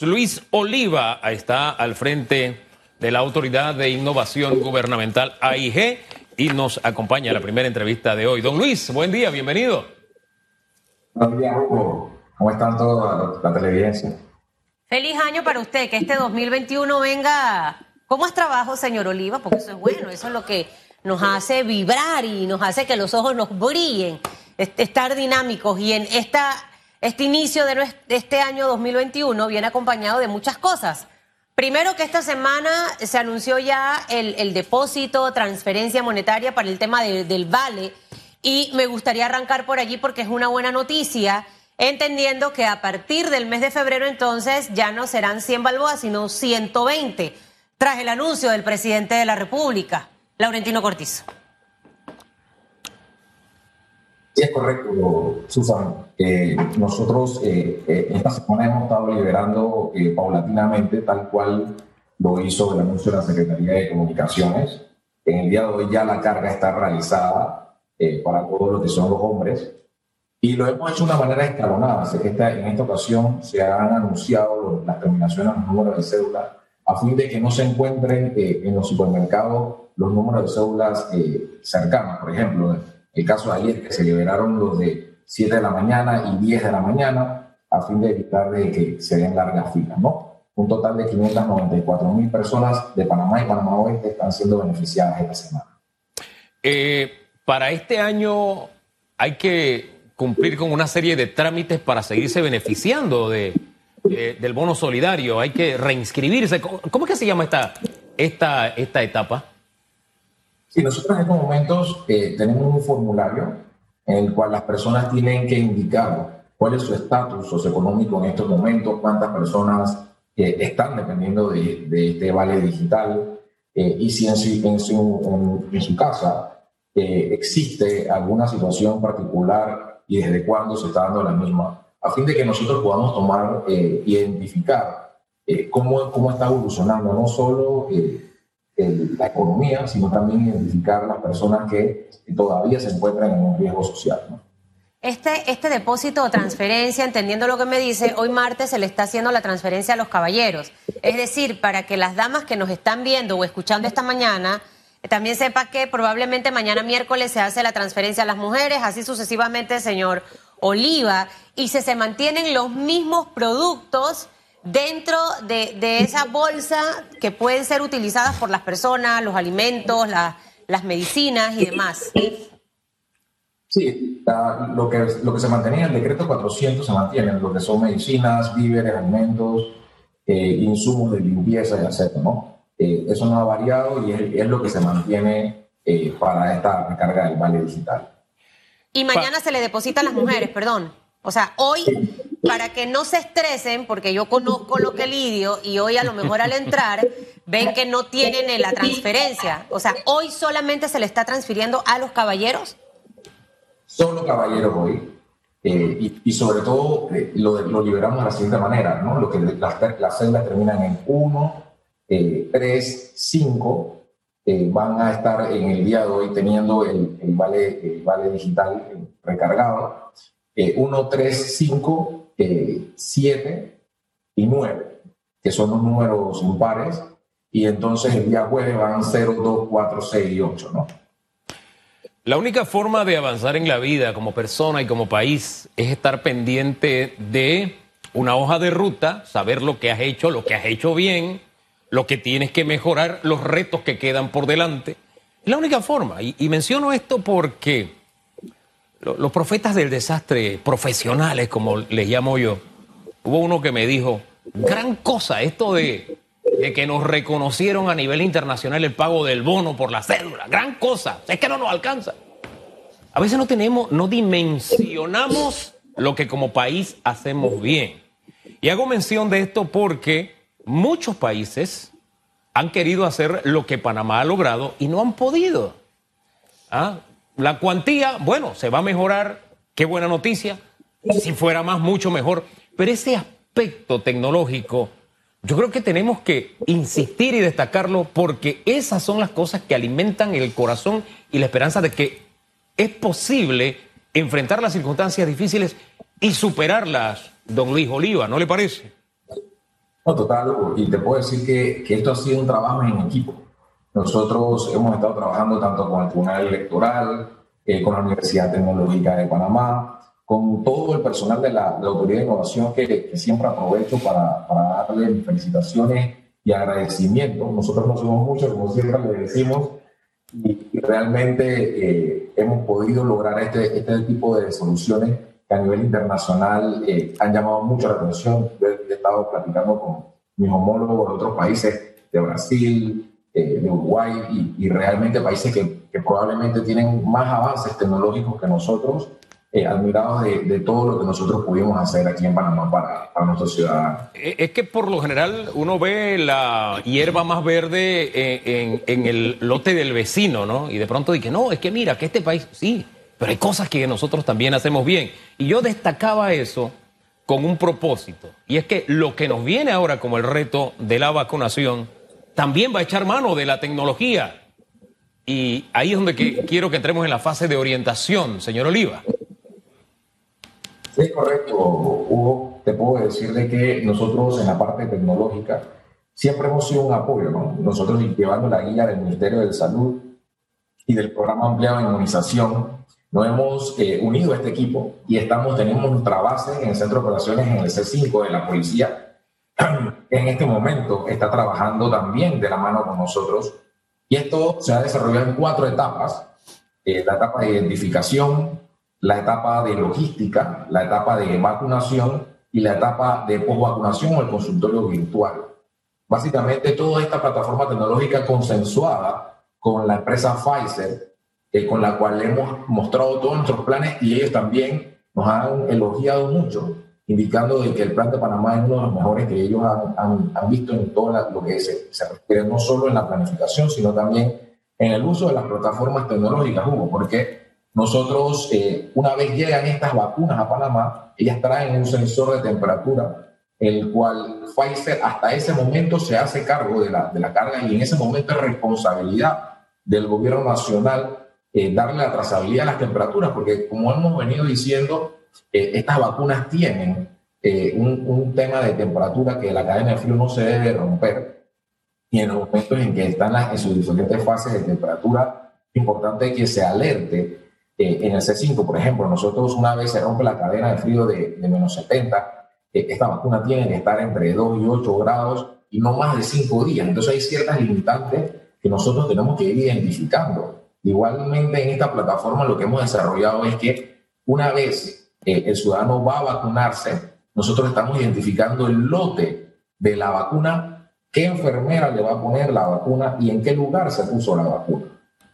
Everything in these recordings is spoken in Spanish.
Luis Oliva está al frente de la Autoridad de Innovación Gubernamental AIG y nos acompaña a la primera entrevista de hoy. Don Luis, buen día, bienvenido. Buenos días, Hugo. ¿Cómo están todos la televidencia? Feliz año para usted, que este 2021 venga con más trabajo, señor Oliva, porque eso es bueno, eso es lo que nos hace vibrar y nos hace que los ojos nos brillen, estar dinámicos y en esta este inicio de este año 2021 viene acompañado de muchas cosas. Primero que esta semana se anunció ya el, depósito, transferencia monetaria para el tema del vale y me gustaría arrancar por allí porque es una buena noticia, entendiendo que a partir del mes de febrero entonces ya no serán 100 balboas, sino 120, tras el anuncio del presidente de la República, Laurentino Cortizo. Es correcto, Susan. Eh, nosotros eh, eh, esta semana hemos estado liberando paulatinamente, tal cual lo hizo el anuncio de la Secretaría de Comunicaciones. En el día de hoy ya la carga está realizada para todos los que son los hombres. Y lo hemos hecho de una manera escalonada. en esta ocasión se han anunciado las terminaciones, los números de cédula, a fin de que no se encuentren en los supermercados los números de cédulas cercanos. Por ejemplo, el caso de ayer, que se liberaron los de 7 de la mañana y 10 de la mañana, a fin de evitar de que se den largas filas, ¿no? Un total de 594 mil personas de Panamá y Panamá Oeste están siendo beneficiadas esta semana. Eh, para este año hay que cumplir con una serie de trámites para seguirse beneficiando de, del bono solidario. Hay que reinscribirse. ¿Cómo, es que se llama esta, esta, esta etapa? Sí, nosotros en estos momentos eh, tenemos un formulario en el cual las personas tienen que indicar cuál es su estatus socioeconómico en estos momentos, cuántas personas eh, están dependiendo de, este vale digital. Eh, y si en su, en su, en, su casa existe alguna situación particular y desde cuándo se está dando la misma, a fin de que nosotros podamos tomar, identificar cómo, cómo está evolucionando no solo la economía, sino también identificar las personas que todavía se encuentran en un riesgo social. Este, este depósito o transferencia, entendiendo lo que me dice, hoy martes se le está haciendo la transferencia a los caballeros. Es decir, para que las damas que nos están viendo o escuchando esta mañana también sepa que probablemente mañana miércoles se hace la transferencia a las mujeres, así sucesivamente, señor Oliva, y si se mantienen los mismos productos dentro de, esa bolsa que pueden ser utilizadas por las personas, los alimentos, las medicinas y demás. Sí, lo, que, lo que se mantenía en el decreto 400 se mantiene, lo que son medicinas, víveres, alimentos, eh, insumos de limpieza y etc. ¿no? Eh, eso no ha variado y es, lo que se mantiene eh, para esta recarga del vale digital. Y mañana se le deposita a las mujeres, perdón. O sea, hoy para que no se estresen, porque yo conozco lo que lidio y hoy a lo mejor al entrar ven que no tienen la transferencia. O sea, hoy solamente se le está transfiriendo a los caballeros. Solo caballeros hoy. Eh, y, sobre todo eh, lo, liberamos de la siguiente manera, ¿no? Lo que las, las celdas terminan en 1, 3, 5, van a estar en el día de hoy teniendo el, el vale, el vale digital recargado. 1, 3, 5 7 y 9, que son los números impares, y entonces el día jueves van 0, 2, 4, 6 y 8, ¿no? La única forma de avanzar en la vida como persona y como país es estar pendiente de una hoja de ruta, saber lo que has hecho, lo que has hecho bien, lo que tienes que mejorar, los retos que quedan por delante. Es la única forma. Y menciono esto porque los profetas del desastre profesionales, como les llamo yo, hubo uno que me dijo, gran cosa esto de, que nos reconocieron a nivel internacional el pago del bono por la cédula, gran cosa, es que no nos alcanza. A veces no tenemos, no dimensionamos lo que como país hacemos bien. Y hago mención de esto porque muchos países han querido hacer lo que Panamá ha logrado y no han podido. ¿Ah? La cuantía, bueno, se va a mejorar, qué buena noticia. Si fuera más, mucho mejor. Pero ese aspecto tecnológico, yo creo que tenemos que insistir y destacarlo porque esas son las cosas que alimentan el corazón y la esperanza de que es posible enfrentar las circunstancias difíciles y superarlas, don Luis Oliva, ¿no le parece? No, total, y te puedo decir que, que esto ha sido un trabajo en equipo. Nosotros hemos estado trabajando tanto con el Tribunal Electoral, eh, con la Universidad Tecnológica de Panamá, con todo el personal de la, Autoridad de Innovación que, que siempre aprovecho para, para, darle felicitaciones y agradecimiento. Nosotros no somos muchos, como siempre le decimos, y, realmente eh, hemos podido lograr este, este tipo de soluciones que a nivel internacional eh, han llamado mucho la atención. Yo he, estado platicando con mis homólogos de otros países, de Brasil, eh, de Uruguay, y, realmente países que, probablemente tienen más avances tecnológicos que nosotros, eh, admirados de, todo lo que nosotros pudimos hacer aquí en Panamá para, para nuestros ciudadanos. Es que por lo general uno ve la hierba más verde en, en, en el lote del vecino, ¿no? Y de pronto dice, no, es que mira, que este país, sí, pero hay cosas que nosotros también hacemos bien. Y yo destacaba eso con un propósito. Y es que lo que nos viene ahora como el reto de la vacunación también va a echar mano de la tecnología. Y ahí es donde quiero que entremos en la fase de orientación, señor Oliva. Sí, correcto, Hugo. Te puedo decirle que nosotros en la parte tecnológica siempre hemos sido un apoyo, ¿no? Nosotros llevando la guía del Ministerio de Salud y del programa ampliado de inmunización, nos hemos eh, unido a este equipo y estamos, tenemos nuestra base en el Centro de Operaciones en el C5 de la policía. En este momento está trabajando también de la mano con nosotros y esto se ha desarrollado en cuatro etapas. Eh, la etapa de identificación, la etapa de logística, la etapa de vacunación y la etapa de posvacunación o el consultorio virtual. Básicamente toda esta plataforma tecnológica consensuada con la empresa Pfizer eh, con la cual hemos mostrado todos nuestros planes y ellos también nos han elogiado mucho, indicando de que el plan de Panamá es uno de los mejores que ellos han, han, visto en todo lo que se, se, refiere no solo en la planificación, sino también en el uso de las plataformas tecnológicas, Hugo, porque nosotros, eh, una vez llegan estas vacunas a Panamá, ellas traen un sensor de temperatura, el cual Pfizer hasta ese momento se hace cargo de la, de la carga y en ese momento es responsabilidad del gobierno nacional eh, darle la trazabilidad a las temperaturas, porque como hemos venido diciendo, eh, estas vacunas tienen eh, un, un, tema de temperatura que la cadena de frío no se debe romper. Y en los momentos en que están las, en sus diferentes fases de temperatura, es importante que se alerte. en el C5, por ejemplo, nosotros una vez se rompe la cadena de frío de, de menos 70, esta vacuna tiene que estar entre 2 y 8 grados y no más de 5 días. Entonces hay ciertas limitantes que nosotros tenemos que ir identificando. Igualmente en esta plataforma lo que hemos desarrollado es que una vez eh, el ciudadano va a vacunarse, nosotros estamos identificando el lote de la vacuna, qué enfermera le va a poner la vacuna y en qué lugar se puso la vacuna.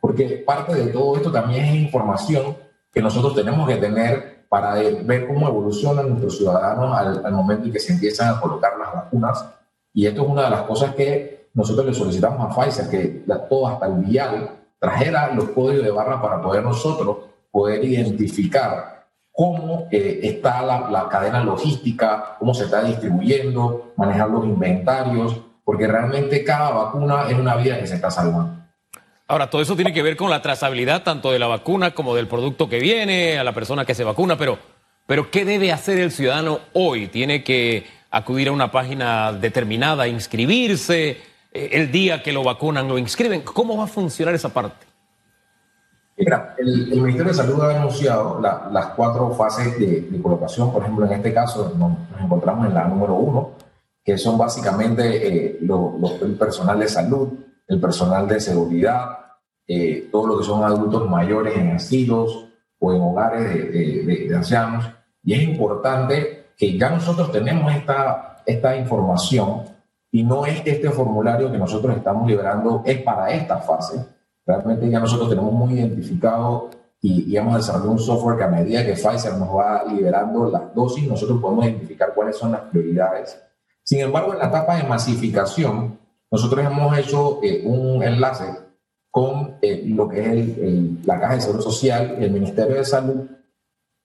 Porque parte de todo esto también es información que nosotros tenemos que tener para ver cómo evolucionan nuestros ciudadanos al, al momento en que se empiezan a colocar las vacunas. Y esto es una de las cosas que nosotros le solicitamos a Pfizer, que todo hasta el vial trajera los códigos de barra para poder nosotros poder identificar cómo eh, está la, la, cadena logística, cómo se está distribuyendo, manejar los inventarios, porque realmente cada vacuna es una vida que se está salvando. Ahora, todo eso tiene que ver con la trazabilidad tanto de la vacuna como del producto que viene, a la persona que se vacuna, pero, pero ¿qué debe hacer el ciudadano hoy? ¿Tiene que acudir a una página determinada, inscribirse? Eh, el día que lo vacunan, lo inscriben. ¿Cómo va a funcionar esa parte? Mira, el, el Ministerio de Salud ha anunciado la, las cuatro fases de, de, colocación. Por ejemplo, en este caso nos, nos, encontramos en la número uno, que son básicamente eh, lo, lo, el personal de salud, el personal de seguridad, eh, todo lo que son adultos mayores en asilos o en hogares de, de, de, ancianos. Y es importante que ya nosotros tenemos esta, esta información y no es este formulario que nosotros estamos liberando es para esta fase. Realmente ya nosotros tenemos muy identificado y, y, hemos desarrollado un software que a medida que Pfizer nos va liberando las dosis, nosotros podemos identificar cuáles son las prioridades. Sin embargo, en la etapa de masificación, nosotros hemos hecho eh, un enlace con eh, lo que es el, el, la Caja de Seguro Social y el Ministerio de Salud,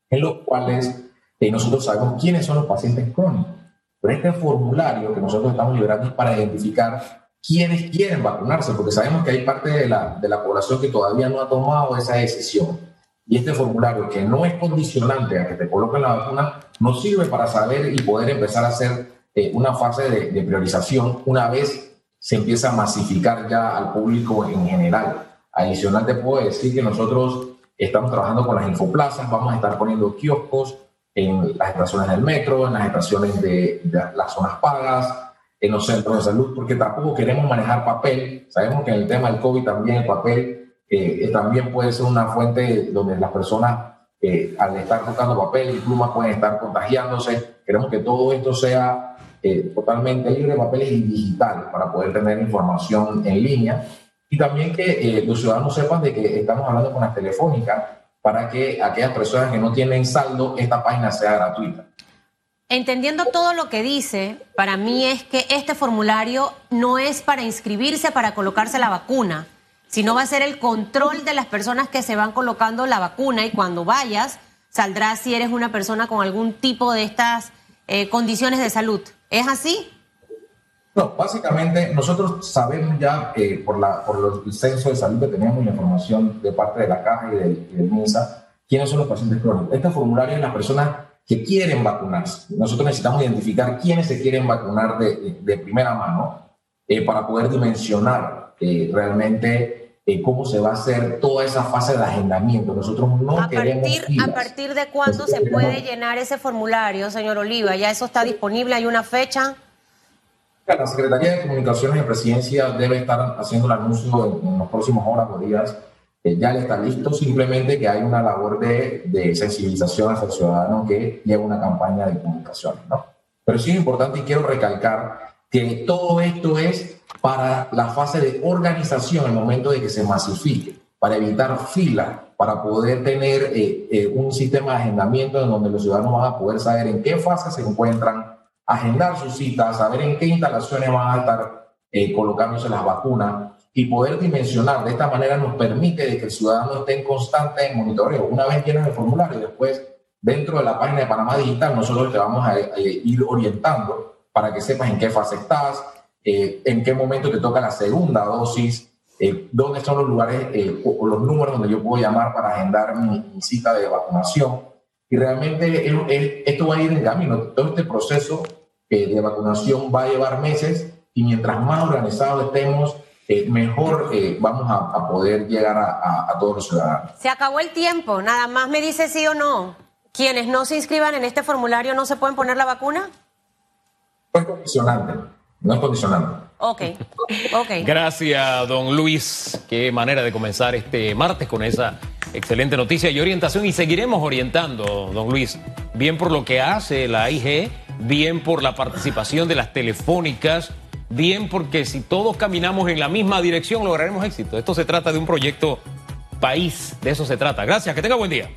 en los cuales eh, nosotros sabemos quiénes son los pacientes crónicos. Pero este formulario que nosotros estamos liberando es para identificar quiénes quieren vacunarse, porque sabemos que hay parte de la, de la población que todavía no ha tomado esa decisión. Y este formulario, que no es condicionante a que te coloquen la vacuna, nos sirve para saber y poder empezar a hacer eh, una fase de, de, priorización una vez se empieza a masificar ya al público en general. Adicional te puedo decir que nosotros estamos trabajando con las infoplazas, vamos a estar poniendo kioscos en las estaciones del metro, en las estaciones de, de las zonas pagas, en los centros de salud, porque tampoco queremos manejar papel. Sabemos que en el tema del COVID también el papel eh, también puede ser una fuente donde las personas eh, al estar tocando papel y plumas pueden estar contagiándose. Queremos que todo esto sea eh, totalmente libre de papeles y digital para poder tener información en línea. Y también que los ciudadanos sepan de que estamos hablando con las telefónicas para que aquellas personas que no tienen saldo, esta página sea gratuita. Entendiendo todo lo que dice, para mí es que este formulario no es para inscribirse para colocarse la vacuna, sino va a ser el control de las personas que se van colocando la vacuna y cuando vayas saldrá si eres una persona con algún tipo de estas eh, condiciones de salud. ¿Es así? No, básicamente nosotros sabemos ya por, la, el censo de salud que tenemos la información de parte de la caja y del, y del MINSA quiénes son los pacientes crónicos. Este formulario es las personas que quieren vacunarse. Nosotros necesitamos identificar quiénes se quieren vacunar de, de primera mano eh, para poder dimensionar eh, realmente eh, cómo se va a hacer toda esa fase de agendamiento. Nosotros no a queremos. Partir, ¿A partir de cuándo se puede llenar ese formulario, señor Oliva? ¿Ya eso está disponible? ¿Hay una fecha? La Secretaría de Comunicaciones de Presidencia debe estar haciendo el anuncio en, en los próximos horas o días ya le está listo, simplemente que hay una labor de, de sensibilización hacia el ciudadano que lleva una campaña de comunicación, ¿no? Pero sí es importante y quiero recalcar que todo esto es para la fase de organización, el momento de que se masifique, para evitar filas, para poder tener eh, eh, un sistema de agendamiento en donde los ciudadanos van a poder saber en qué fase se encuentran, agendar sus citas, saber en qué instalaciones van a estar eh, colocándose las vacunas, y poder dimensionar de esta manera nos permite de que el ciudadano esté en constante monitoreo. Una vez llenas el formulario, después dentro de la página de Panamá Digital nosotros te vamos a, ir orientando para que sepas en qué fase estás, eh, en qué momento te toca la segunda dosis, eh, dónde son los lugares eh, o, los números donde yo puedo llamar para agendar mi, mi cita de vacunación. Y realmente el, el, esto va a ir en camino. Todo este proceso de vacunación va a llevar meses y mientras más organizados estemos, eh, mejor eh, vamos a, a, poder llegar a, a, a, todos los ciudadanos. Se acabó el tiempo, nada más me dice sí o no. ¿Quienes no se inscriban en este formulario no se pueden poner la vacuna? No es condicionante, no es condicionante. Ok, ok. Gracias, don Luis. Qué manera de comenzar este martes con esa excelente noticia y orientación. Y seguiremos orientando, don Luis, bien por lo que hace la IG, bien por la participación de las telefónicas bien porque si todos caminamos en la misma dirección lograremos éxito. Esto se trata de un proyecto país, de eso se trata. Gracias, que tenga buen día.